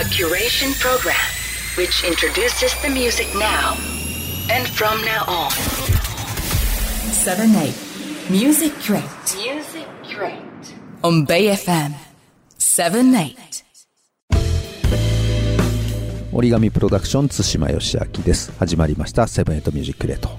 A curation program which introduces the music now and from now on. 7 8 Music Crate Music Crate. on Bay FM 7 8折り紙プロダクション津島義明です始まりましたセブンエイトミュージックレート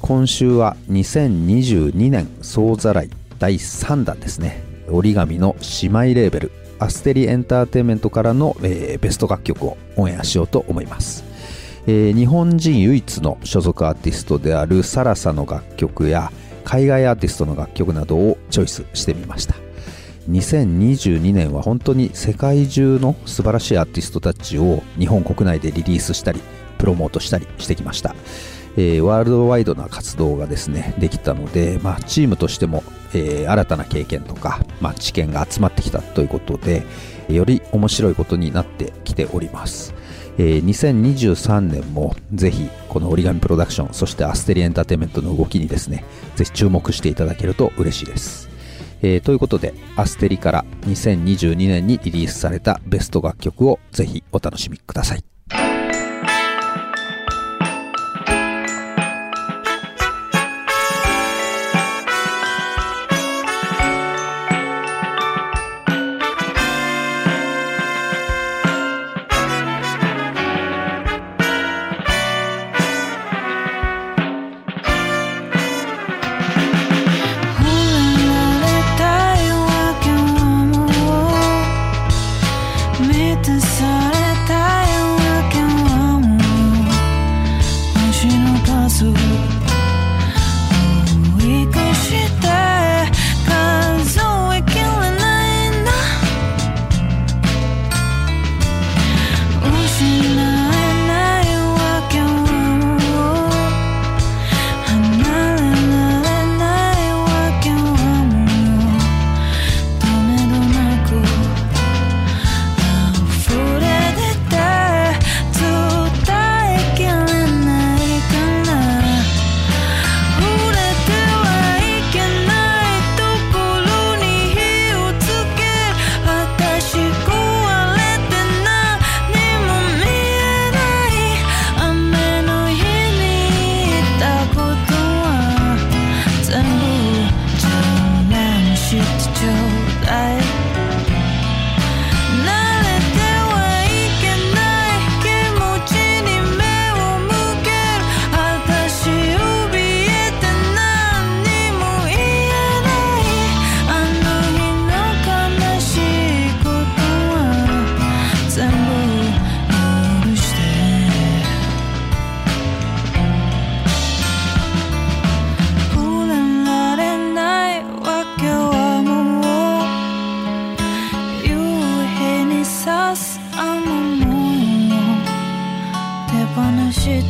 今週は2022年総ざらい第3弾ですね折り紙の姉妹レーベルアステリエンターテインメントからの、えーベスト楽曲をオンエアしようと思います、えー日本人唯一の所属アーティストであるサラサの楽曲や海外アーティストの楽曲などをチョイスしてみました。2022年は本当に世界中の素晴らしいアーティストたちを日本国内でリリースしたりプロモートしたりしてきました、えーワールドワイドな活動がですねできたので、まあ、チームとしても、えー新たな経験とか、まあ、知見が集まってきたということでより面白いことになってきております。えー2023年もぜひこの折り紙プロダクションそしてアステリエンターテインメントの動きにですねぜひ注目していただけると嬉しいです、えーということでアステリから2022年にリリースされたベスト楽曲をぜひお楽しみください。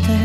birthday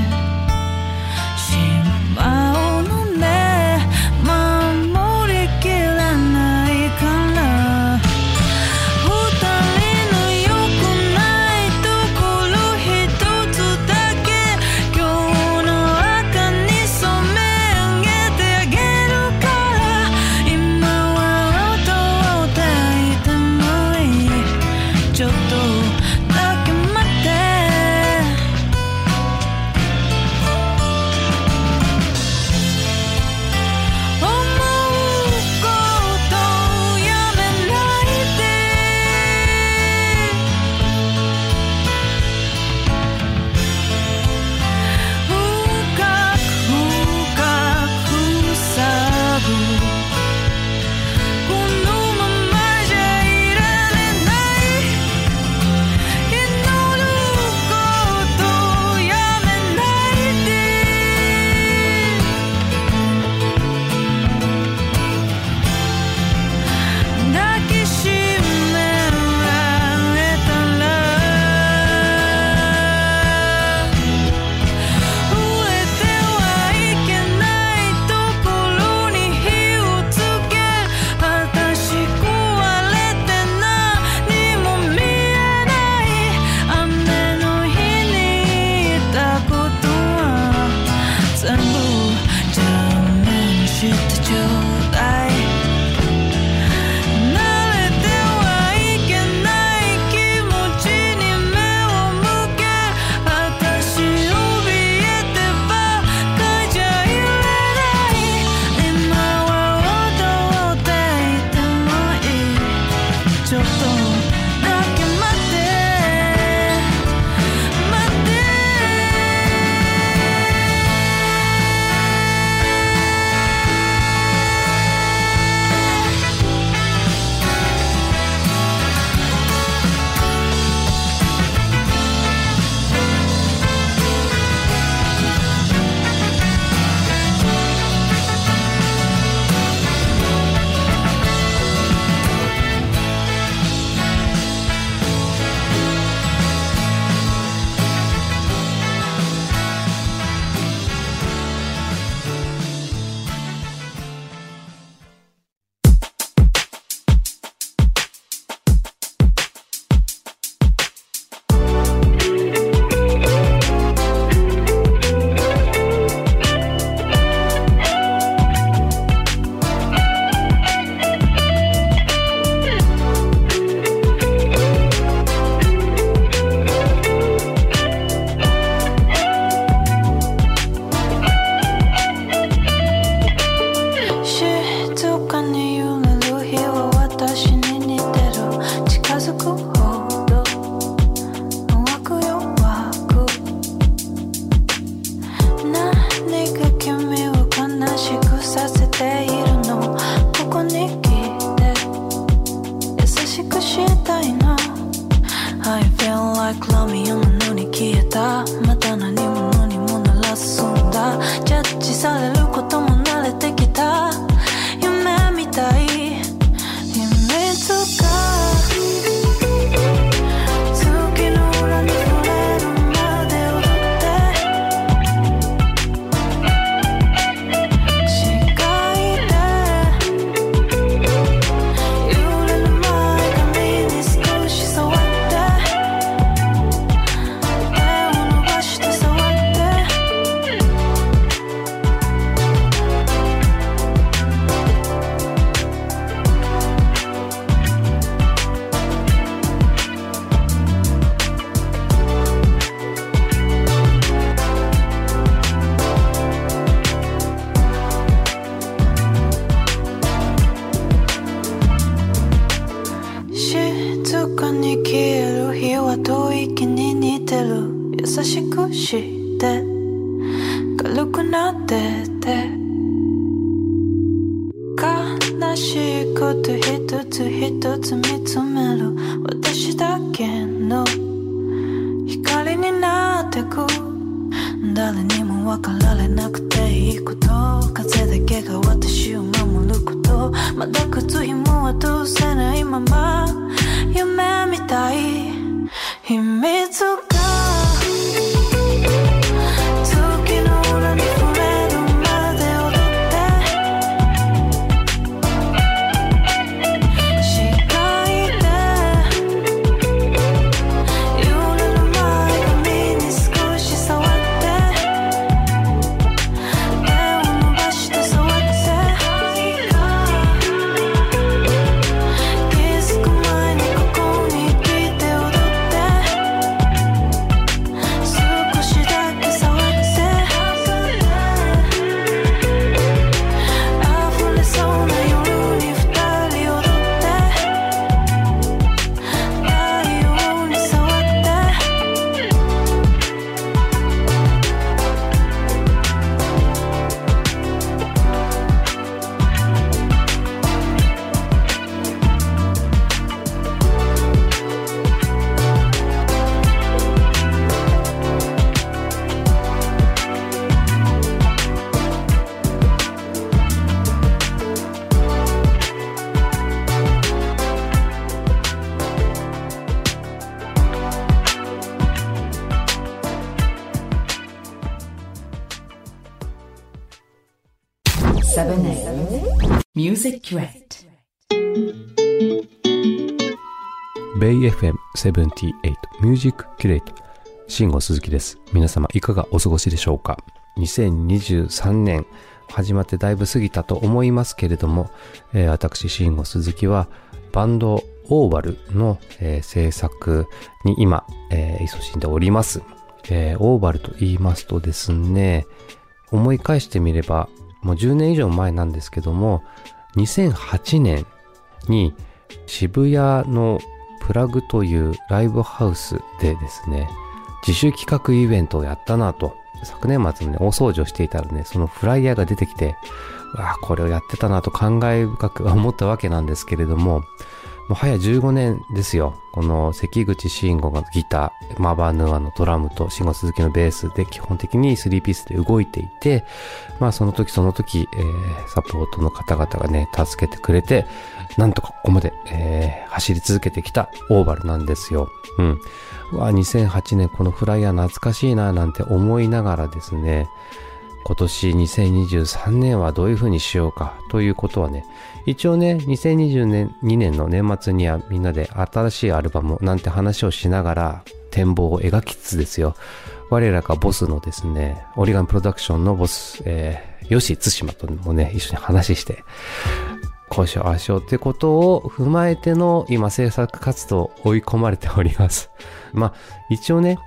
分かられなくていいこと。風だけが私を守ること。まだ靴紐は通せないまま7 8 Music Crate. ベイ FM78 ミュージックキュレート慎吾鈴木です。皆様いかがお過ごしでしょうか ?2023 年始まってだいぶ過ぎたと思いますけれども、えー私慎吾鈴木はバンドオーバルの、えー制作に今、えー勤しんでおります。えーオーバルと言いますとですね、思い返してみればもう10年以上前なんですけども、2008年に渋谷のプラグというライブハウスでですね、自主企画イベントをやったなと、昨年末にね、大掃除をしていたらね、そのフライヤーが出てきて、わあこれをやってたなと考え深く思ったわけなんですけれども、もはや15年ですよ。この関口慎吾がギター、マバヌアのドラムと慎吾鈴木のベースで基本的に3ピースで動いていて、まあその時その時、えーサポートの方々がね、助けてくれて、なんとかここまで、えー走り続けてきたオーバルなんですよ。うん。うわ、2008年このフライヤー懐かしいななんて思いながらですね、今年2023年はどういう風にしようかということはね、一応ね、2022年年の年末にはみんなで新しいアルバムなんて話をしながら展望を描きつつですよ。我らがボスのですね、オリガンプロダクションのボス、えー、吉津島ともね、一緒に話して、こうしよう、ああしようってことを踏まえての今制作活動追い込まれております。まあ、一応ね、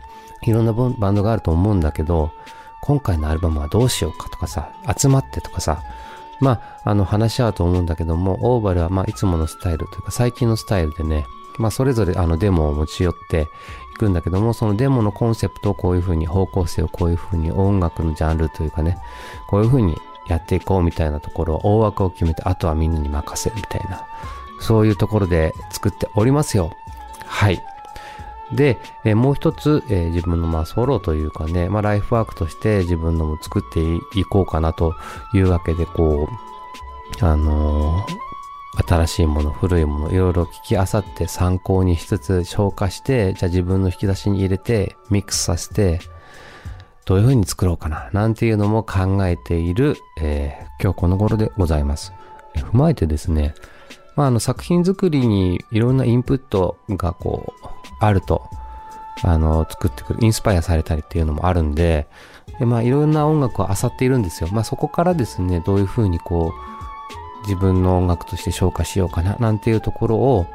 いろんなバンドがあると思うんだけど、今回のアルバムはどうしようかとかさ、集まってとかさ、まあ、あの話し合うと思うんだけども、オーバルはまあいつものスタイルというか最近のスタイルでね、まあそれぞれあのデモを持ち寄っていくんだけども、そのデモのコンセプトをこういう風に方向性をこういう風に音楽のジャンルというかね、こういう風にやっていこうみたいなところを大枠を決めて、あとはみんなに任せるみたいな、そういうところで作っておりますよ。はい。で、えーもう一つ、えー自分のまあソロというかね、まあライフワークとして自分のも作っていこうかなというわけで、こう、あのー新しいもの、古いもの、いろいろ聞きあさって参考にしつつ消化して、じゃあ自分の引き出しに入れて、ミックスさせて、どういう風に作ろうかな、なんていうのも考えている、えー今日この頃でございます。踏まえてですね、まあ、あの作品作りにいろんなインプットがこう、あると、あの、作ってくる、インスパイアされたりっていうのもあるんで、でまあ、いろんな音楽を漁っているんですよ。まあ、そこからですね、どういう風にこう、自分の音楽として消化しようかな、なんていうところを、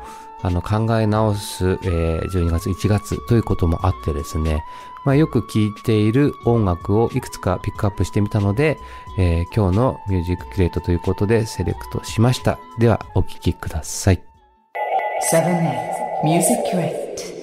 あの、考え直す、えー12月、1月ということもあってですね、まあ、よく聴いている音楽をいくつかピックアップしてみたので、えー今日のミュージックキュレートということでセレクトしました。では、お聴きください。7 8 Music Drift